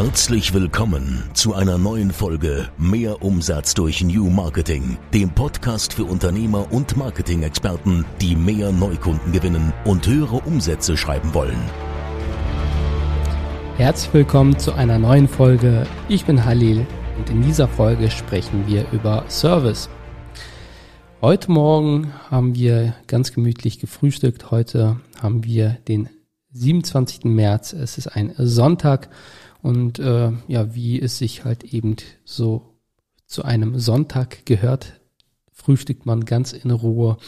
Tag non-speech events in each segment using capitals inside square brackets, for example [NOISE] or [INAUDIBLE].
Herzlich willkommen zu einer neuen Folge Mehr Umsatz durch New Marketing, dem Podcast für Unternehmer und Marketing-Experten, die mehr Neukunden gewinnen und höhere Umsätze schreiben wollen. Herzlich willkommen zu einer neuen Folge. Ich bin Halil und in dieser Folge sprechen wir über Service. Heute Morgen haben wir ganz gemütlich gefrühstückt. Heute haben wir den 27. März. Es ist ein Sonntag und äh, ja, wie es sich halt eben so zu einem Sonntag gehört, frühstückt man ganz in Ruhe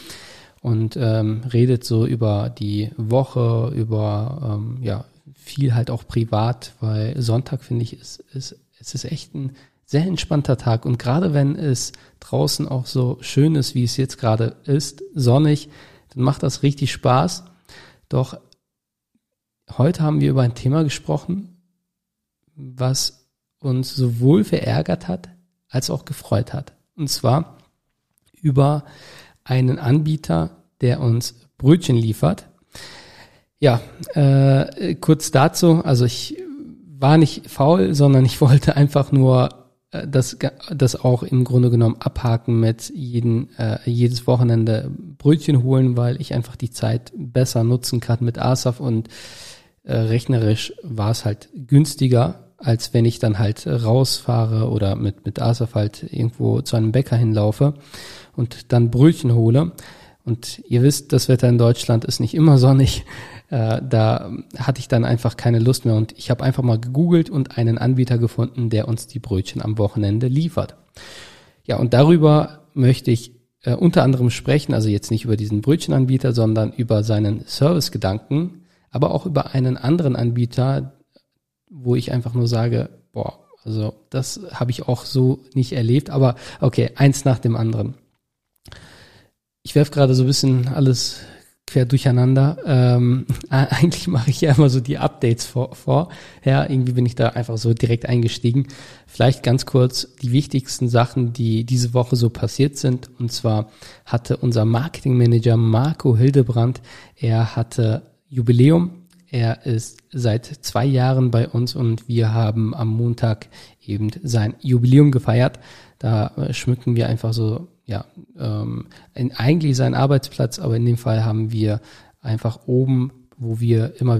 und ähm, redet so über die Woche, über ähm, ja viel halt auch privat, weil Sonntag finde ich ist, ist es ist echt ein sehr entspannter Tag und gerade wenn es draußen auch so schön ist, wie es jetzt gerade ist, sonnig, dann macht das richtig Spaß. Doch heute haben wir über ein Thema gesprochen, was uns sowohl verärgert hat als auch gefreut hat. Und zwar über einen Anbieter, der uns Brötchen liefert. Ja, äh, kurz dazu, also ich war nicht faul, sondern ich [LAUGHS] wollte einfach nur äh, das, das auch im Grunde genommen abhaken mit jeden, äh, jedes Wochenende Brötchen holen, weil ich einfach die Zeit besser nutzen kann mit ASAF und äh, rechnerisch war es halt günstiger, als wenn ich dann halt rausfahre oder mit, mit Asaf halt irgendwo zu einem Bäcker hinlaufe und dann Brötchen hole. Und ihr wisst, das Wetter in Deutschland ist nicht immer sonnig. Äh, da hatte ich dann einfach keine Lust mehr und ich habe einfach mal gegoogelt und einen Anbieter gefunden, der uns die Brötchen am Wochenende liefert. Ja, und darüber möchte ich äh, unter anderem sprechen, also jetzt nicht über diesen Brötchenanbieter, sondern über seinen Servicegedanken, aber auch über einen anderen Anbieter, wo ich einfach nur sage, boah, also das habe ich auch so nicht erlebt, aber okay, eins nach dem anderen. Ich werfe gerade so ein bisschen alles quer durcheinander. Ähm, [LAUGHS] eigentlich mache ich ja immer so die Updates vor, vor. Ja, irgendwie bin ich da einfach so direkt eingestiegen. Vielleicht ganz kurz die wichtigsten Sachen, die diese Woche so passiert sind. Und zwar hatte unser Marketingmanager Marco Hildebrand, er hatte Jubiläum er ist seit zwei Jahren bei uns und wir haben am Montag eben sein Jubiläum gefeiert. Da äh, schmücken wir einfach so, ja, ähm, in, eigentlich seinen Arbeitsplatz, aber in dem Fall haben wir einfach oben, wo wir immer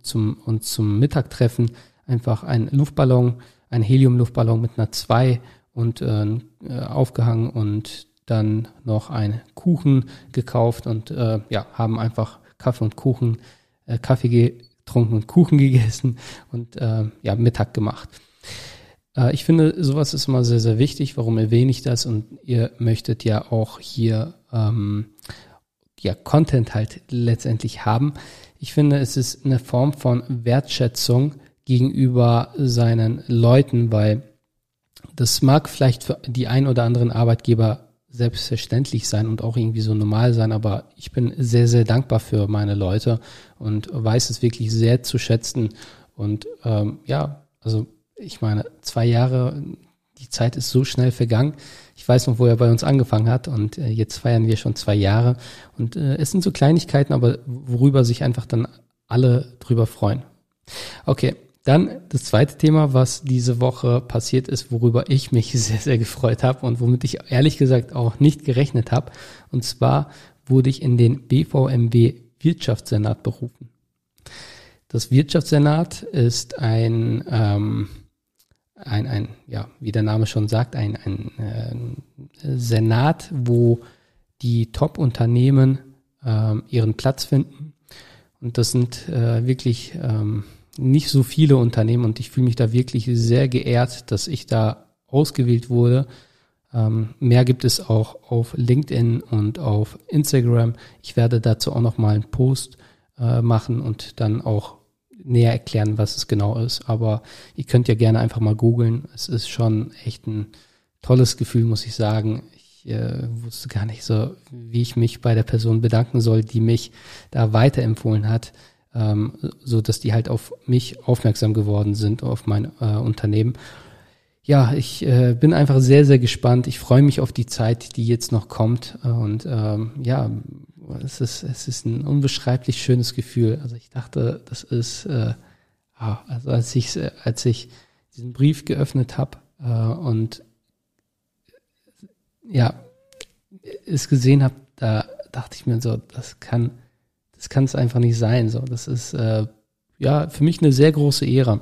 zum, uns zum Mittag treffen, einfach einen Luftballon, einen Helium-Luftballon mit einer 2 und äh, äh, aufgehangen und dann noch einen Kuchen gekauft und äh, ja, haben einfach Kaffee und Kuchen äh, Kaffee getrunken und Kuchen [LAUGHS] gegessen und äh, ja, Mittag gemacht. Äh, ich finde, sowas ist immer sehr, sehr wichtig. Warum erwähne ich das? Und ihr möchtet ja auch hier ähm, ja, Content halt letztendlich haben. Ich finde, es ist eine Form von Wertschätzung gegenüber seinen Leuten, weil das mag vielleicht für die ein oder anderen Arbeitgeber selbstverständlich sein und auch irgendwie so normal sein, aber ich bin sehr, sehr dankbar für meine Leute und weiß es wirklich sehr zu schätzen. Und ähm, ja, also ich meine, zwei Jahre, die Zeit ist so schnell vergangen. Ich weiß noch, wo er bei uns angefangen hat und äh, jetzt feiern wir schon zwei Jahre. Und äh, es sind so Kleinigkeiten, aber worüber sich einfach dann alle drüber freuen. Okay, dann das zweite Thema, was diese Woche passiert ist, worüber ich mich [LAUGHS] sehr, sehr gefreut habe und womit ich ehrlich gesagt auch nicht gerechnet habe. Und zwar wurde ich in den BVMW Wirtschaftssenat berufen. Das Wirtschaftssenat ist ein, ähm, ein, ein, ja, wie der Name schon sagt, ein, ein äh, Senat, wo die Top-Unternehmen ähm, ihren Platz finden. Und das sind äh, wirklich ähm, nicht so viele Unternehmen und ich fühle mich da wirklich sehr geehrt, dass ich da ausgewählt wurde. Ähm, mehr gibt es auch auf LinkedIn und auf Instagram. Ich werde dazu auch noch mal einen Post äh, machen und dann auch näher erklären, was es genau ist. Aber ihr könnt ja gerne einfach mal googeln. Es ist schon echt ein tolles Gefühl, muss ich sagen. Ich äh, wusste gar nicht so, wie ich mich bei der Person bedanken soll, die mich da weiterempfohlen hat ähm, so dass die halt auf mich aufmerksam geworden sind, auf mein äh, Unternehmen. Ja, ich äh, bin einfach sehr, sehr gespannt. Ich freue mich auf die Zeit, die jetzt noch kommt. Und ähm, ja, es ist, es ist ein unbeschreiblich schönes Gefühl. Also ich dachte, das ist äh, ah, also als ich, als ich diesen Brief geöffnet habe äh, und ja, es gesehen habe, da dachte ich mir so, das kann, das kann es einfach nicht sein. So, das ist äh, ja für mich eine sehr große Ehre.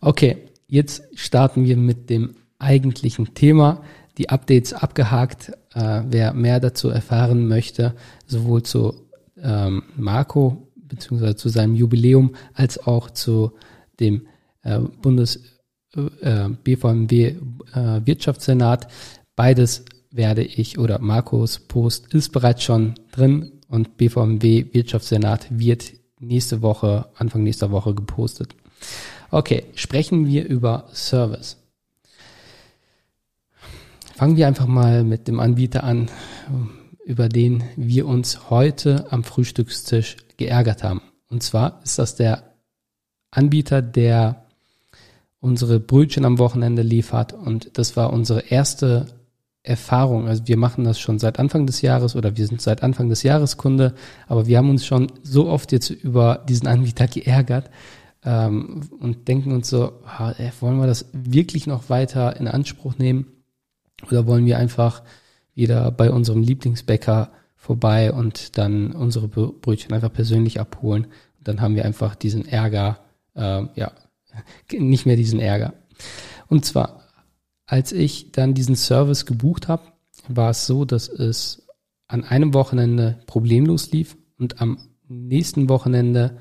Okay, jetzt starten wir mit dem eigentlichen Thema. Die Updates abgehakt. Äh, wer mehr dazu erfahren möchte, sowohl zu ähm, Marco beziehungsweise zu seinem Jubiläum als auch zu dem äh, Bundes äh, BVMW äh, Wirtschaftssenat. Beides werde ich oder Marcos Post ist bereits schon drin und BVMW Wirtschaftssenat wird nächste Woche, Anfang nächster Woche gepostet. Okay, sprechen wir über Service. Fangen wir einfach mal mit dem Anbieter an, über den wir uns heute am Frühstückstisch geärgert haben. Und zwar ist das der Anbieter, der unsere Brötchen am Wochenende liefert. Und das war unsere erste Erfahrung. Also wir machen das schon seit Anfang des Jahres oder wir sind seit Anfang des Jahres Kunde, aber wir haben uns schon so oft jetzt über diesen Anbieter geärgert ähm, und denken uns so, ah, wollen wir das wirklich noch weiter in Anspruch nehmen oder wollen wir einfach wieder bei unserem Lieblingsbäcker vorbei und dann unsere Brötchen einfach persönlich abholen. Und dann haben wir einfach diesen Ärger, äh, ja, [LAUGHS] nicht mehr diesen Ärger. Und zwar als ich dann diesen Service gebucht habe, war es so, dass es an einem Wochenende problemlos lief und am nächsten Wochenende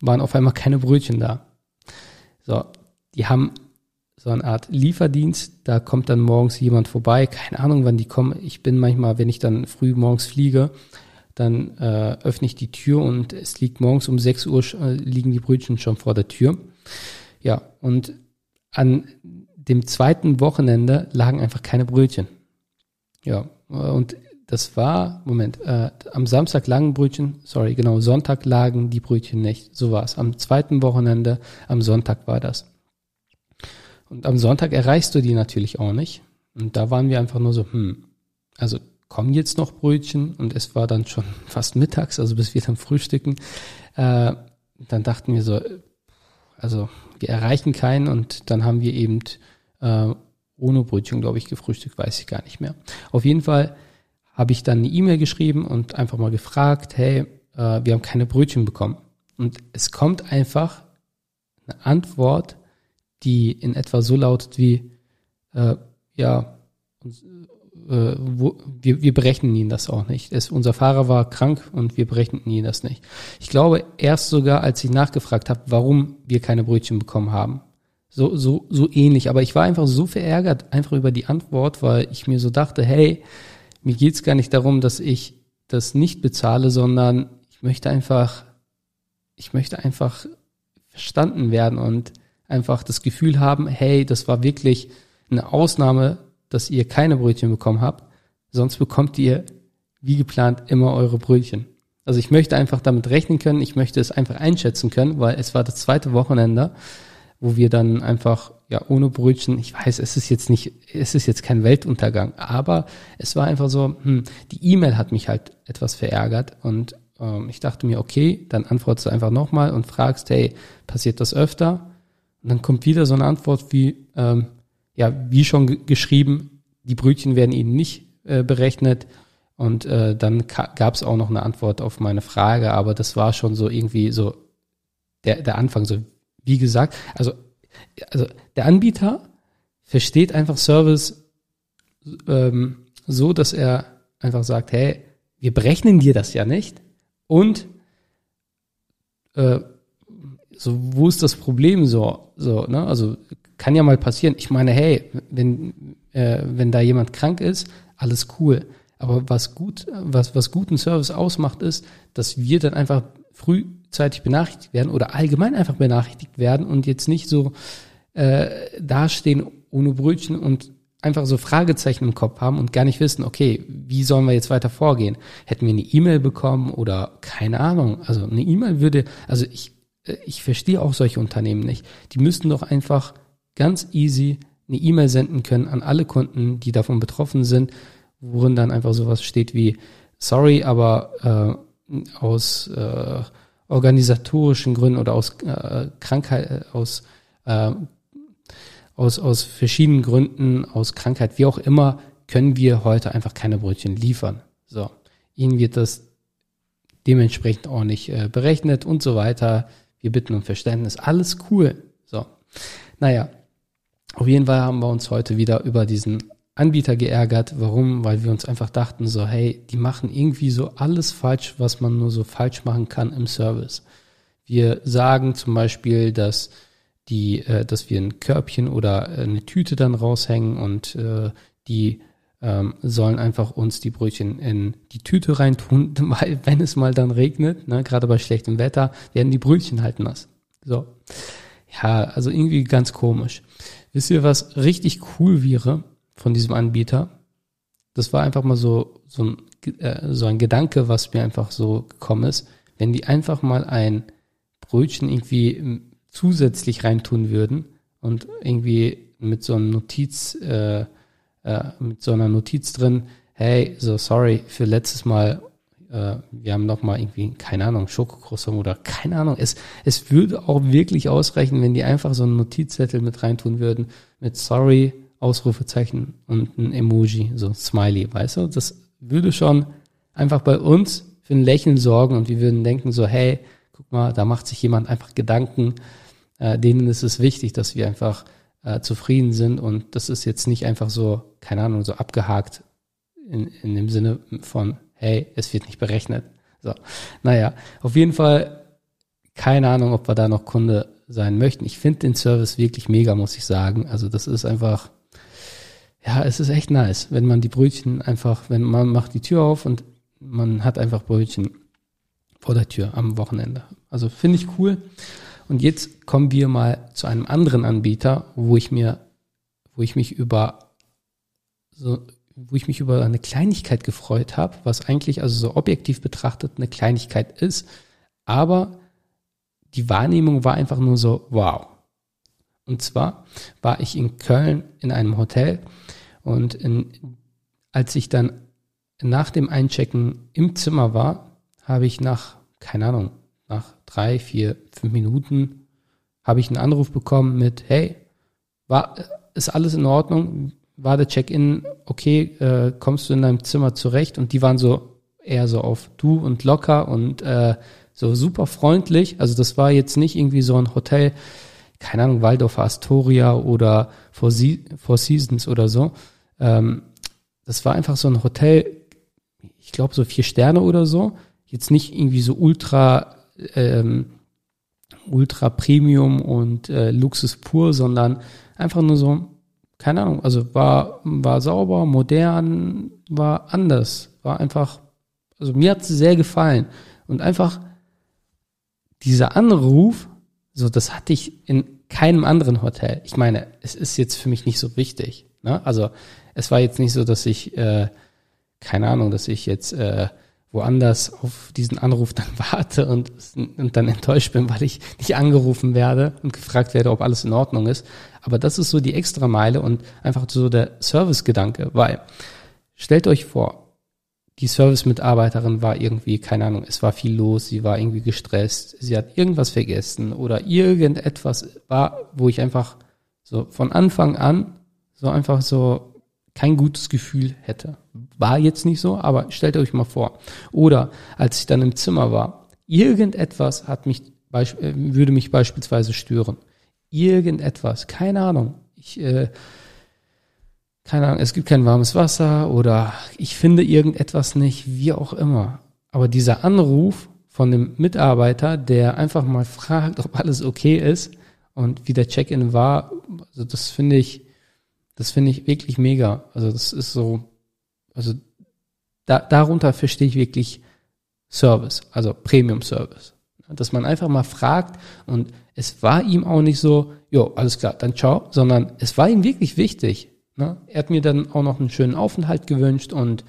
waren auf einmal keine Brötchen da. So, die haben so eine Art Lieferdienst, da kommt dann morgens jemand vorbei, keine Ahnung, wann die kommen. Ich bin manchmal, wenn ich dann früh morgens fliege, dann äh, öffne ich die Tür und es liegt morgens um 6 Uhr, äh, liegen die Brötchen schon vor der Tür. Ja, und an dem zweiten Wochenende lagen einfach keine Brötchen. Ja, und das war, Moment, äh, am Samstag lagen Brötchen, sorry, genau, Sonntag lagen die Brötchen nicht. So war es. Am zweiten Wochenende, am Sonntag war das. Und am Sonntag erreichst du die natürlich auch nicht. Und da waren wir einfach nur so, hm, also kommen jetzt noch Brötchen? Und es war dann schon [LAUGHS] fast mittags, also bis wir dann frühstücken. Äh, dann dachten wir so, also wir erreichen keinen und dann haben wir eben äh, ohne Brötchen, glaube ich, gefrühstückt, weiß ich gar nicht mehr. Auf jeden Fall habe ich dann eine E-Mail geschrieben und einfach mal gefragt, hey, äh, wir haben keine Brötchen bekommen. Und es kommt einfach eine Antwort, die in etwa so lautet wie, äh, ja, äh, wo, wir, wir berechnen Ihnen das auch nicht. Es, unser Fahrer war krank und wir berechneten Ihnen das nicht. Ich glaube erst sogar, als ich nachgefragt habe, warum wir keine Brötchen bekommen haben, so, so, so ähnlich. Aber ich war einfach so verärgert einfach über die Antwort, weil ich mir so dachte, hey, mir geht's gar nicht darum, dass ich das nicht bezahle, sondern ich möchte einfach, ich möchte einfach verstanden werden und einfach das Gefühl haben, hey, das war wirklich eine Ausnahme, dass ihr keine Brötchen bekommen habt. Sonst bekommt ihr, wie geplant, immer eure Brötchen. Also ich möchte einfach damit rechnen können, ich möchte es einfach einschätzen können, weil es war das zweite Wochenende wo wir dann einfach ja ohne Brötchen, ich weiß, es ist jetzt nicht, es ist jetzt kein Weltuntergang, aber es war einfach so, hm, die E-Mail hat mich halt etwas verärgert und ähm, ich dachte mir, okay, dann antwortest du einfach nochmal und fragst, hey, passiert das öfter? Und dann kommt wieder so eine Antwort wie, ähm, ja, wie schon geschrieben, die Brötchen werden ihnen nicht äh, berechnet. Und äh, dann gab es auch noch eine Antwort auf meine Frage, aber das war schon so irgendwie so der, der Anfang, so wie gesagt, also, also der Anbieter versteht einfach Service ähm, so, dass er einfach sagt, hey, wir berechnen dir das ja nicht und äh, so, wo ist das Problem so, so, ne? Also kann ja mal passieren. Ich meine, hey, wenn äh, wenn da jemand krank ist, alles cool. Aber was gut, was was guten Service ausmacht, ist, dass wir dann einfach frühzeitig benachrichtigt werden oder allgemein einfach benachrichtigt werden und jetzt nicht so äh, dastehen ohne Brötchen und einfach so Fragezeichen im Kopf haben und gar nicht wissen, okay, wie sollen wir jetzt weiter vorgehen? Hätten wir eine E-Mail bekommen oder keine Ahnung. Also eine E-Mail würde, also ich, äh, ich verstehe auch solche Unternehmen nicht. Die müssten doch einfach ganz easy eine E-Mail senden können an alle Kunden, die davon betroffen sind, worin dann einfach sowas steht wie, sorry, aber äh, aus, äh, organisatorischen Gründen oder aus äh, Krankheit, äh, aus, äh, aus, aus verschiedenen Gründen, aus Krankheit, wie auch immer, können wir heute einfach keine Brötchen liefern. So, ihnen wird das dementsprechend auch nicht äh, berechnet und so weiter. Wir bitten um Verständnis. Alles cool. So, naja, auf jeden Fall haben wir uns heute wieder über diesen Anbieter geärgert. Warum? Weil wir uns einfach dachten so, hey, die machen irgendwie so alles falsch, was man nur so falsch machen kann im Service. Wir sagen zum Beispiel, dass die, äh, dass wir ein Körbchen oder eine Tüte dann raushängen und äh, die ähm, sollen einfach uns die Brötchen in die Tüte reintun, [LAUGHS] weil wenn es mal dann regnet, ne, gerade bei schlechtem Wetter, werden die Brötchen halt nass. So. Ja, also irgendwie ganz komisch. Wisst ihr, was richtig cool wäre? Von diesem Anbieter. Das war einfach mal so, so ein, äh, so ein Gedanke, was mir einfach so gekommen ist. Wenn die einfach mal ein Brötchen irgendwie ähm, zusätzlich reintun würden und irgendwie mit so einer Notiz, äh, äh, mit so einer Notiz drin, hey, so sorry für letztes Mal, äh, wir haben noch mal irgendwie, keine Ahnung, Schokokroissant oder keine Ahnung. Es, es würde auch wirklich ausreichen, wenn die einfach so einen Notizzettel mit reintun würden, mit sorry, Ausrufezeichen und ein Emoji, so Smiley, weißt du? Das würde schon einfach bei uns für ein Lächeln sorgen und wir würden denken so, hey, guck mal, da macht sich jemand einfach Gedanken, äh, denen ist es wichtig, dass wir einfach äh, zufrieden sind und das ist jetzt nicht einfach so, keine Ahnung, so abgehakt in, in dem Sinne von, hey, es wird nicht berechnet. So, naja, auf jeden Fall keine Ahnung, ob wir da noch Kunde sein möchten. Ich finde den Service wirklich mega, muss ich sagen. Also das ist einfach ja, es ist echt nice, wenn man die Brötchen einfach, wenn man macht die Tür auf und man hat einfach Brötchen vor der Tür am Wochenende. Also finde ich cool. Und jetzt kommen wir mal zu einem anderen Anbieter, wo ich mir, wo ich mich über so, wo ich mich über eine Kleinigkeit gefreut habe, was eigentlich also so objektiv betrachtet eine Kleinigkeit ist, aber die Wahrnehmung war einfach nur so, wow. Und zwar war ich in Köln in einem Hotel und in, als ich dann nach dem Einchecken im Zimmer war, habe ich nach, keine Ahnung, nach drei, vier, fünf Minuten habe ich einen Anruf bekommen mit, hey, war, ist alles in Ordnung? War der Check-in okay? Äh, kommst du in deinem Zimmer zurecht? Und die waren so eher so auf du und locker und äh, so super freundlich. Also das war jetzt nicht irgendwie so ein Hotel, keine Ahnung, Waldorf Astoria oder Four, Seasons oder so, ähm, das war einfach so ein Hotel, ich glaube so vier Sterne oder so. Jetzt nicht irgendwie so ultra, ähm, ultra Premium und äh, Luxus pur, sondern einfach nur so, keine Ahnung, also war, war sauber, modern, war anders, war einfach, also mir hat es sehr gefallen. Und einfach dieser Anruf, so das hatte ich in keinem anderen Hotel. Ich meine, es ist jetzt für mich nicht so wichtig. Ne? Also es war jetzt nicht so, dass ich, äh, keine Ahnung, dass ich jetzt äh, woanders auf diesen Anruf dann [LAUGHS] warte und, und dann enttäuscht bin, weil ich nicht angerufen werde und gefragt werde, ob alles in Ordnung ist. Aber das ist so die extra Meile und einfach so der Servicegedanke, weil stellt euch vor, die Service-Mitarbeiterin war irgendwie, keine Ahnung, es war viel los, sie war irgendwie gestresst, sie hat irgendwas vergessen oder irgendetwas war, wo ich einfach so von Anfang an so einfach so kein gutes Gefühl hätte. War jetzt nicht so, aber stellt euch mal vor. Oder als ich dann im Zimmer war, irgendetwas hat mich, äh, würde mich beispielsweise stören. Irgendetwas, keine Ahnung. Ich, äh, keine Ahnung, es gibt kein warmes Wasser oder ich finde irgendetwas nicht, wie auch immer. Aber dieser Anruf von dem Mitarbeiter, der einfach mal fragt, [LAUGHS] ob alles okay ist und wie der Check-in war, also das finde ich, das finde ich wirklich mega. Also das ist so, also da, darunter verstehe ich wirklich Service, also Premium Service. Dass man einfach mal fragt und es war ihm auch nicht so, jo, alles klar, dann ciao, sondern es war ihm wirklich wichtig. Ne? Er hat mir dann auch noch einen schönen Aufenthalt gewünscht und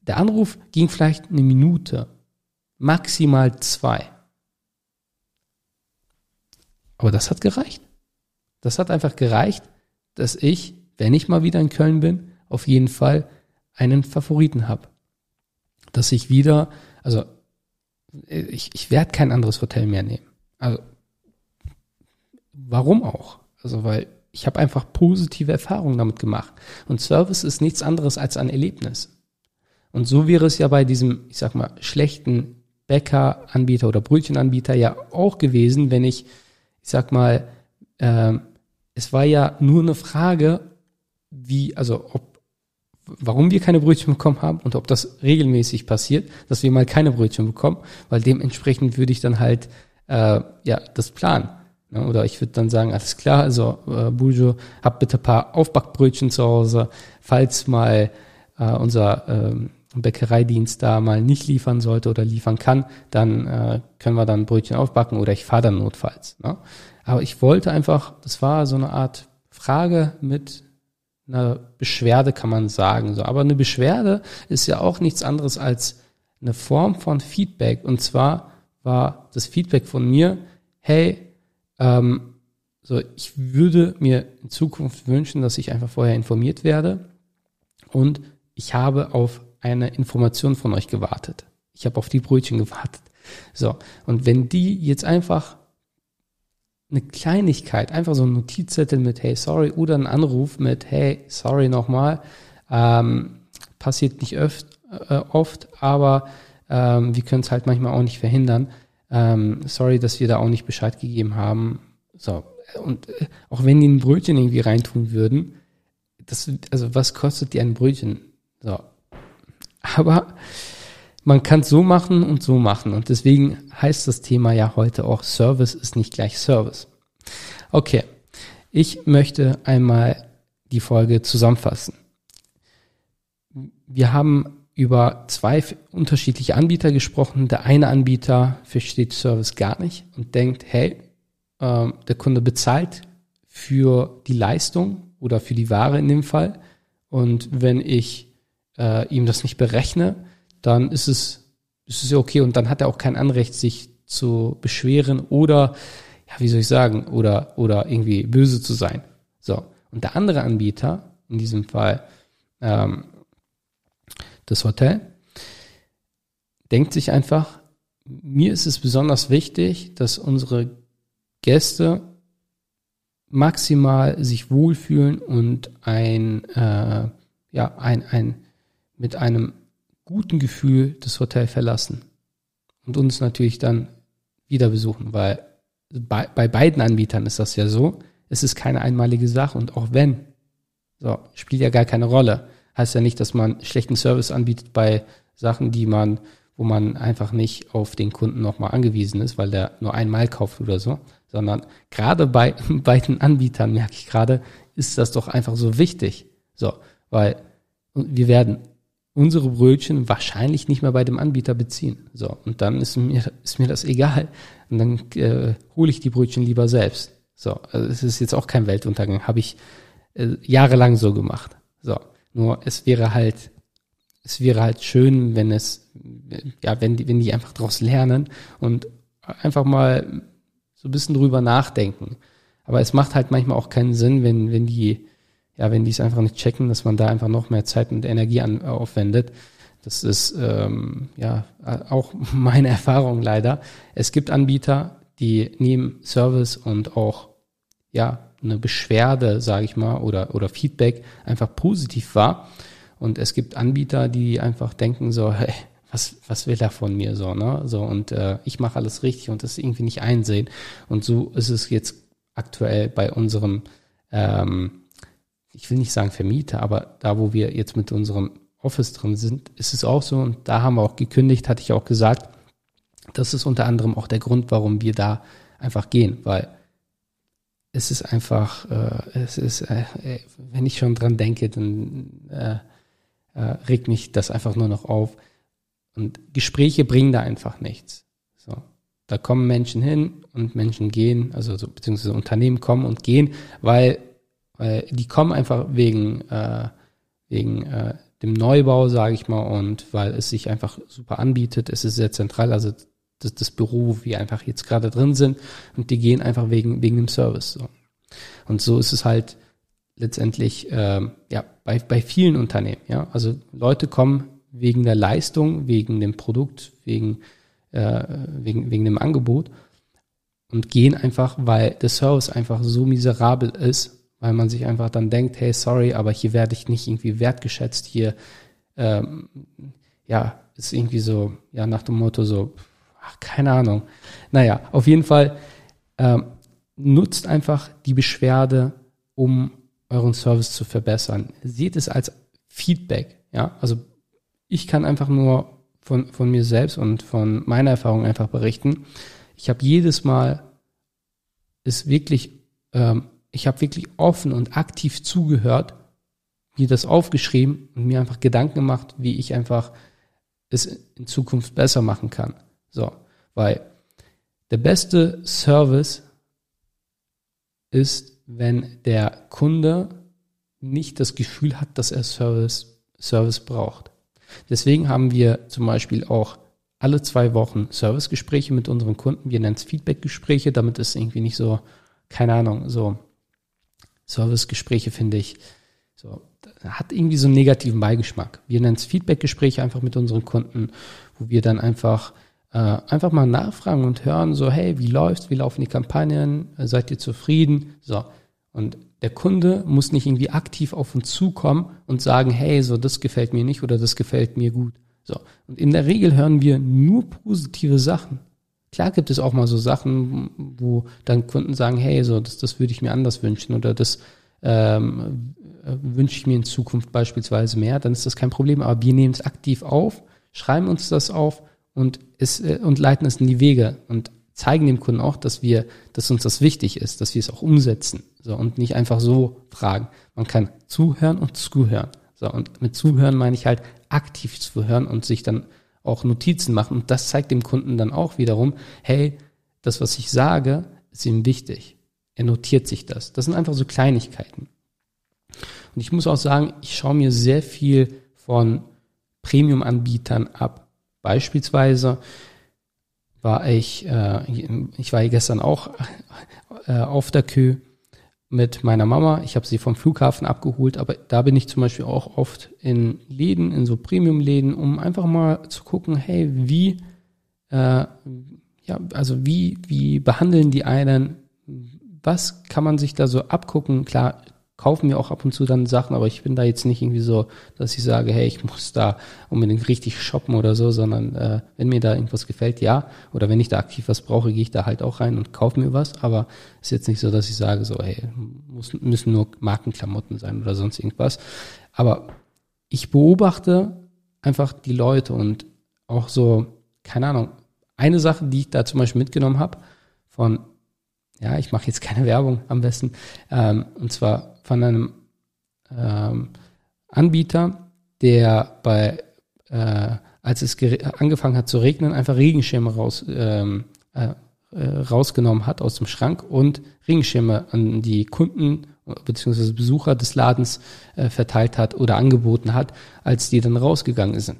der Anruf ging vielleicht eine Minute, maximal zwei. Aber das hat gereicht. Das hat einfach gereicht, dass ich, wenn ich mal wieder in Köln bin, auf jeden Fall einen Favoriten habe. Dass ich wieder, also ich, ich werde kein anderes Hotel mehr nehmen. Also warum auch? Also weil ich habe einfach positive Erfahrungen damit gemacht. Und Service ist nichts anderes als ein Erlebnis. Und so wäre es ja bei diesem, ich sag mal, schlechten Bäckeranbieter oder Brötchenanbieter ja auch gewesen, wenn ich, ich sag mal, äh, es war ja nur eine Frage, wie, also ob, warum wir keine Brötchen bekommen haben und ob das regelmäßig passiert, dass wir mal keine Brötchen bekommen, weil dementsprechend würde ich dann halt äh, ja das planen. Ne? Oder ich würde dann sagen, alles klar, also äh, Bujo, hab bitte paar Aufbackbrötchen zu Hause, falls mal äh, unser ähm, Bäckereidienst da mal nicht liefern sollte oder liefern kann, dann äh, können wir dann Brötchen aufbacken oder ich fahre dann notfalls. Ne? Aber ich wollte einfach, das war so eine Art Frage mit einer Beschwerde, kann man sagen. So, aber eine Beschwerde ist ja auch nichts anderes als eine Form von Feedback. Und zwar war das Feedback von mir, hey, ähm, so, ich würde mir in Zukunft wünschen, dass ich einfach vorher informiert werde und ich habe auf eine Information von euch gewartet. Ich habe auf die Brötchen gewartet. So, und wenn die jetzt einfach eine Kleinigkeit, einfach so ein Notizzettel mit Hey, sorry oder ein Anruf mit Hey, sorry nochmal, ähm, passiert nicht oft, äh, oft aber ähm, wir können es halt manchmal auch nicht verhindern. Ähm, sorry, dass wir da auch nicht Bescheid gegeben haben. So, und äh, auch wenn die ein Brötchen irgendwie reintun würden, das, also was kostet die ein Brötchen? So, aber man kann es so machen und so machen. Und deswegen heißt das Thema ja heute auch Service ist nicht gleich Service. Okay, ich möchte einmal die Folge zusammenfassen. Wir haben über zwei unterschiedliche Anbieter gesprochen. Der eine Anbieter versteht Service gar nicht und denkt, hey, äh, der Kunde bezahlt für die Leistung oder für die Ware in dem Fall. Und wenn ich äh, ihm das nicht berechne, dann ist es, ist es ja okay und dann hat er auch kein Anrecht, sich zu beschweren oder, ja, wie soll ich sagen, oder, oder irgendwie böse zu sein. So. Und der andere Anbieter, in diesem Fall ähm, das Hotel, denkt sich einfach, mir ist es besonders wichtig, dass unsere Gäste maximal sich wohlfühlen und ein, äh, ja, ein, ein mit einem guten Gefühl das Hotel verlassen und uns natürlich dann wieder besuchen, weil bei, bei beiden Anbietern ist das ja so, es ist keine einmalige Sache und auch wenn, so, spielt ja gar keine Rolle. Heißt ja nicht, dass man schlechten Service anbietet bei Sachen, die man, wo man einfach nicht auf den Kunden nochmal angewiesen ist, weil der nur einmal kauft oder so, sondern gerade bei [LAUGHS] beiden Anbietern, merke ich gerade, ist das doch einfach so wichtig. So, weil wir werden unsere Brötchen wahrscheinlich nicht mehr bei dem Anbieter beziehen. So, und dann ist mir, ist mir das egal. Und dann äh, hole ich die Brötchen lieber selbst. So, also es ist jetzt auch kein Weltuntergang. Habe ich äh, jahrelang so gemacht. So, nur es wäre halt, es wäre halt schön, wenn es, ja, wenn die, wenn die einfach daraus lernen und einfach mal so ein bisschen drüber nachdenken. Aber es macht halt manchmal auch keinen Sinn, wenn, wenn die ja, wenn die es einfach nicht checken, dass man da einfach noch mehr Zeit und Energie an, aufwendet. Das ist ähm, ja auch [LAUGHS] meine Erfahrung leider. Es gibt Anbieter, die nehmen Service und auch ja eine Beschwerde, sage ich mal, oder oder Feedback einfach positiv wahr. Und es gibt Anbieter, die einfach denken so, hey, was, was will er von mir so, ne? So, und äh, ich mache alles richtig und das irgendwie nicht einsehen. Und so ist es jetzt aktuell bei unserem ähm, ich will nicht sagen Vermieter, aber da, wo wir jetzt mit unserem Office drin sind, ist es auch so. Und da haben wir auch gekündigt, hatte ich auch gesagt. Das ist unter anderem auch der Grund, warum wir da einfach gehen, weil es ist einfach, äh, es ist, äh, wenn ich schon dran denke, dann äh, äh, regt mich das einfach nur noch auf. Und Gespräche bringen da einfach nichts. So. Da kommen Menschen hin und Menschen gehen, also so, beziehungsweise Unternehmen kommen und gehen, weil weil die kommen einfach wegen, äh, wegen äh, dem Neubau, sage ich mal, und weil es sich einfach super anbietet. Es ist sehr zentral, also das, das Büro, wir einfach jetzt gerade drin sind, und die gehen einfach wegen, wegen dem Service. So. Und so ist es halt letztendlich ähm, ja bei, bei vielen Unternehmen. Ja, also Leute kommen wegen der Leistung, wegen dem Produkt, wegen äh, wegen, wegen dem Angebot und gehen einfach, weil der Service einfach so miserabel ist, weil man sich einfach dann denkt, hey, sorry, aber hier werde ich nicht irgendwie wertgeschätzt, hier, ähm, ja, ist irgendwie so, ja, nach dem Motto so, ach, keine Ahnung. Naja, auf jeden Fall ähm, nutzt einfach die Beschwerde, um euren Service zu verbessern. Seht es als Feedback, ja, also ich kann einfach nur von, von mir selbst und von meiner Erfahrung einfach berichten. Ich habe jedes Mal es wirklich, ähm, ich habe wirklich offen und aktiv zugehört, mir das aufgeschrieben und mir einfach Gedanken gemacht, wie ich einfach es in Zukunft besser machen kann. So, weil der beste Service ist, wenn der Kunde nicht das Gefühl hat, dass er Service, Service braucht. Deswegen haben wir zum Beispiel auch alle zwei Wochen Servicegespräche mit unseren Kunden. Wir nennen es Feedbackgespräche, damit ist irgendwie nicht so, keine Ahnung, so Servicegespräche finde ich, so, hat irgendwie so einen negativen Beigeschmack. Wir nennen es Feedbackgespräche einfach mit unseren Kunden, wo wir dann einfach äh, einfach mal nachfragen und hören, so, hey, wie läuft's, wie laufen die Kampagnen, seid ihr zufrieden? So. Und der Kunde muss nicht irgendwie aktiv auf uns zukommen und sagen, hey, so, das gefällt mir nicht oder das gefällt mir gut. So. Und in der Regel hören wir nur positive Sachen. Klar gibt es auch mal so Sachen, wo dann Kunden sagen, hey, so, das, das würde ich mir anders wünschen oder das ähm, wünsche ich mir in Zukunft beispielsweise mehr, dann ist das kein Problem. Aber wir nehmen es aktiv auf, schreiben uns das auf und, es, äh, und leiten es in die Wege und zeigen dem Kunden auch, dass wir, dass uns das wichtig ist, dass wir es auch umsetzen. So, und nicht einfach so fragen. Man kann zuhören und zuhören. So, und mit zuhören meine ich halt aktiv zuhören und sich dann auch Notizen machen. Und das zeigt dem Kunden dann auch wiederum, hey, das, was ich sage, ist ihm wichtig. Er notiert sich das. Das sind einfach so Kleinigkeiten. Und ich muss auch sagen, ich schaue mir sehr viel von Premium-Anbietern ab. Beispielsweise war ich, äh, ich war gestern auch äh, auf der Kö mit meiner Mama. Ich habe sie vom Flughafen abgeholt, aber da bin ich zum Beispiel auch oft in Läden, in so Premium-Läden, um einfach mal zu gucken, hey, wie, äh, ja, also wie, wie behandeln die einen? Was kann man sich da so abgucken? Klar, kaufen mir auch ab und zu dann Sachen, aber ich bin da jetzt nicht irgendwie so, dass ich sage, hey, ich muss da unbedingt richtig shoppen oder so, sondern äh, wenn mir da irgendwas gefällt, ja. Oder wenn ich da aktiv was brauche, gehe ich da halt auch rein und kaufe mir was. Aber ist jetzt nicht so, dass ich sage, so, hey, muss, müssen nur Markenklamotten sein oder sonst irgendwas. Aber ich beobachte einfach die Leute und auch so, keine Ahnung, eine Sache, die ich da zum Beispiel mitgenommen habe, von, ja, ich mache jetzt keine Werbung am besten, ähm, und zwar von einem ähm, Anbieter, der bei, äh, als es angefangen hat zu regnen, einfach Regenschirme raus, ähm, äh, äh, rausgenommen hat aus dem Schrank und Regenschirme an die Kunden bzw. Besucher des Ladens äh, verteilt hat oder angeboten hat, als die dann rausgegangen sind.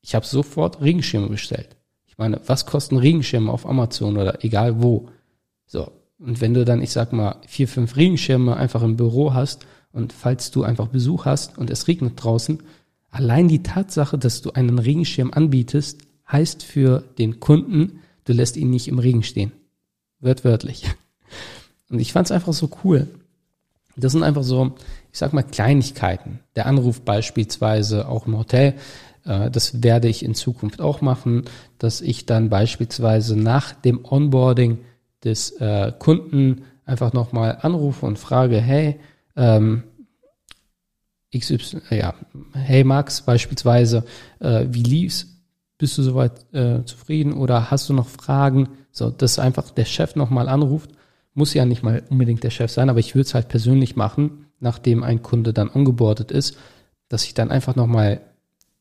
Ich habe sofort Regenschirme bestellt. Ich meine, was kosten Regenschirme auf Amazon oder egal wo? So, und wenn du dann, ich sag mal, vier, fünf Regenschirme einfach im Büro hast und falls du einfach Besuch hast und es regnet draußen, allein die Tatsache, dass du einen Regenschirm anbietest, heißt für den Kunden, du lässt ihn nicht im Regen stehen. Wörtwörtlich. Und ich fand es einfach so cool. Das sind einfach so, ich sag mal, Kleinigkeiten. Der Anruf beispielsweise auch im Hotel. Äh, das werde ich in Zukunft auch machen, dass ich dann beispielsweise nach dem Onboarding des äh, Kunden einfach nochmal anrufe und frage, hey, ähm, XY, äh, ja, hey Max beispielsweise, äh, wie lief's? Bist du soweit äh, zufrieden oder hast du noch Fragen? So, dass einfach der Chef nochmal anruft, muss ja nicht mal unbedingt der Chef sein, aber ich würde es halt persönlich machen, nachdem ein Kunde dann angebordet ist, dass ich dann einfach nochmal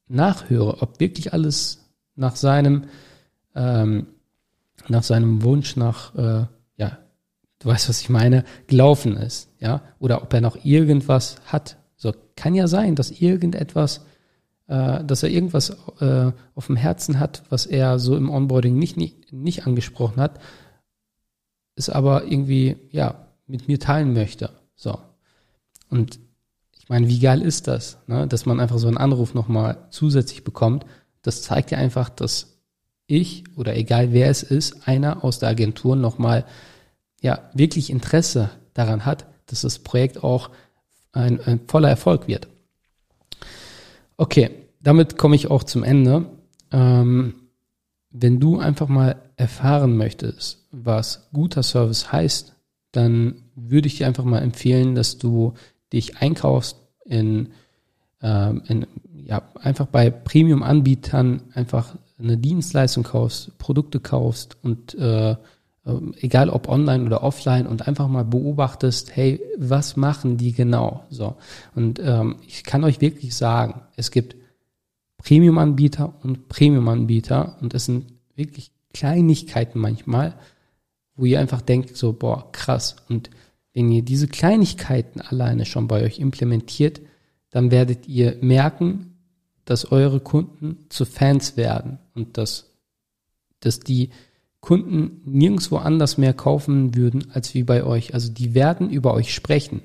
nachhöre, ob wirklich alles nach seinem ähm, nach seinem Wunsch nach, äh, ja, du weißt, was ich meine, gelaufen ist, ja, oder ob er noch irgendwas hat. So kann ja sein, dass irgendetwas, äh, dass er irgendwas äh, auf dem Herzen hat, was er so im Onboarding nicht, nicht, nicht angesprochen hat, es aber irgendwie, ja, mit mir teilen möchte. So. Und ich meine, wie geil ist das, ne? dass man einfach so einen Anruf nochmal zusätzlich bekommt. Das zeigt ja einfach, dass ich oder egal wer es ist, einer aus der Agentur nochmal ja wirklich Interesse daran hat, dass das Projekt auch ein, ein voller Erfolg wird. Okay, damit komme ich auch zum Ende. Ähm, wenn du einfach mal erfahren möchtest, was guter Service heißt, dann würde ich dir einfach mal empfehlen, dass du dich einkaufst in, ähm, in ja, einfach bei Premium-Anbietern einfach eine Dienstleistung kaufst, Produkte kaufst und äh, ähm, egal ob online oder offline und einfach mal beobachtest, hey, was machen die genau? So und ähm, ich kann euch wirklich sagen, es gibt Premium-Anbieter und Premium-Anbieter und es sind wirklich Kleinigkeiten manchmal, wo ihr einfach denkt so, boah, krass. Und wenn ihr diese Kleinigkeiten alleine schon bei euch implementiert, dann werdet ihr merken, dass eure Kunden zu Fans werden und dass, dass die Kunden nirgendwo anders mehr kaufen würden als wie bei euch. Also die werden über euch sprechen,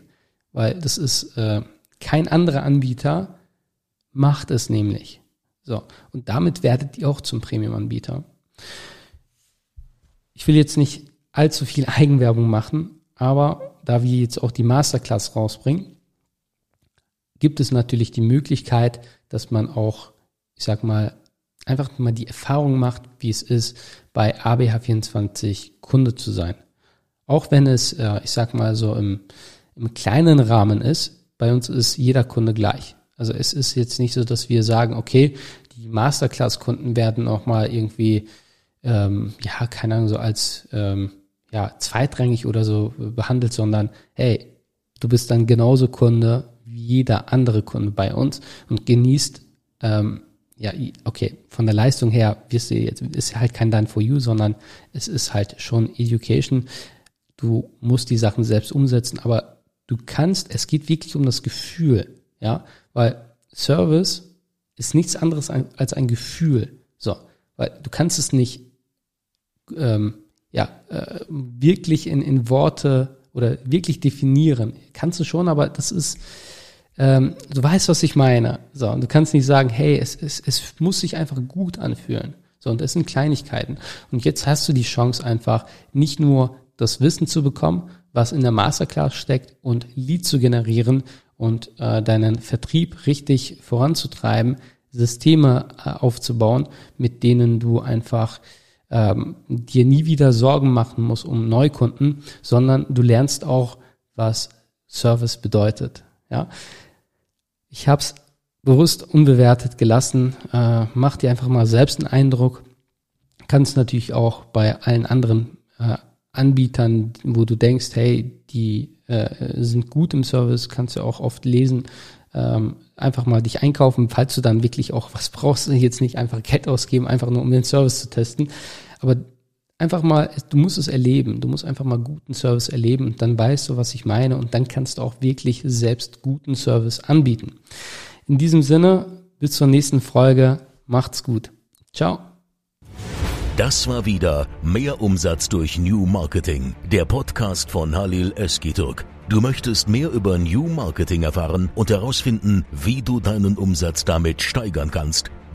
weil das ist äh, kein anderer Anbieter macht es nämlich. So und damit werdet ihr auch zum Premium-Anbieter. Ich will jetzt nicht allzu viel [LAUGHS] Eigenwerbung machen, aber da wir jetzt auch die Masterclass rausbringen, gibt es natürlich die Möglichkeit, dass man auch, ich sag mal, einfach mal die Erfahrung macht, wie es ist, bei ABH24 Kunde zu sein. Auch wenn es, äh, ich sag mal so im, im kleinen Rahmen ist, bei uns ist jeder Kunde gleich. Also es ist jetzt nicht so, dass wir sagen, okay, die Masterclass-Kunden werden auch mal irgendwie, ähm, ja, keine Ahnung, so als ähm, ja, zweitrangig oder so behandelt, sondern hey, du bist dann genauso Kunde wie jeder andere Kunde bei uns und genießt ähm, ja, okay, von der Leistung her wirst du jetzt, ist halt kein Done for You, sondern es ist halt schon Education. Du musst die Sachen selbst umsetzen, aber du kannst, es geht wirklich um das Gefühl, ja, weil Service ist nichts anderes als ein Gefühl. So, weil du kannst es nicht, ähm, ja, äh, wirklich in, in Worte oder wirklich definieren. Kannst du schon, aber das ist, ähm, du weißt, was ich meine. So, und du kannst nicht sagen, hey, es, es, es muss sich einfach gut anfühlen. So, und das sind Kleinigkeiten. Und jetzt hast du die Chance einfach nicht nur das Wissen zu bekommen, was in der Masterclass steckt und Lead zu generieren und äh, deinen Vertrieb richtig voranzutreiben, Systeme äh, aufzubauen, mit denen du einfach ähm, dir nie wieder Sorgen machen musst um Neukunden, sondern du lernst auch, was Service bedeutet. Ja, ich habe es bewusst unbewertet gelassen. Äh, mach dir einfach mal selbst einen Eindruck. Kannst natürlich auch bei allen anderen äh, Anbietern, wo du denkst, hey, die äh, sind gut im Service, kannst du auch oft lesen. Ähm, einfach mal dich einkaufen, falls du dann wirklich auch was brauchst, [LAUGHS] jetzt nicht einfach Geld ausgeben, einfach nur um den Service zu testen. Aber einfach mal, du musst es erleben. Du musst einfach mal guten Service erleben dann weißt du, was ich meine und dann kannst du auch wirklich selbst guten Service anbieten. In diesem Sinne, bis zur nächsten Folge. Macht's gut. Ciao. Das war wieder Mehr Umsatz durch New Marketing, der Podcast von Halil Eskiturk. Du möchtest mehr über New Marketing erfahren und herausfinden, wie du deinen Umsatz damit steigern kannst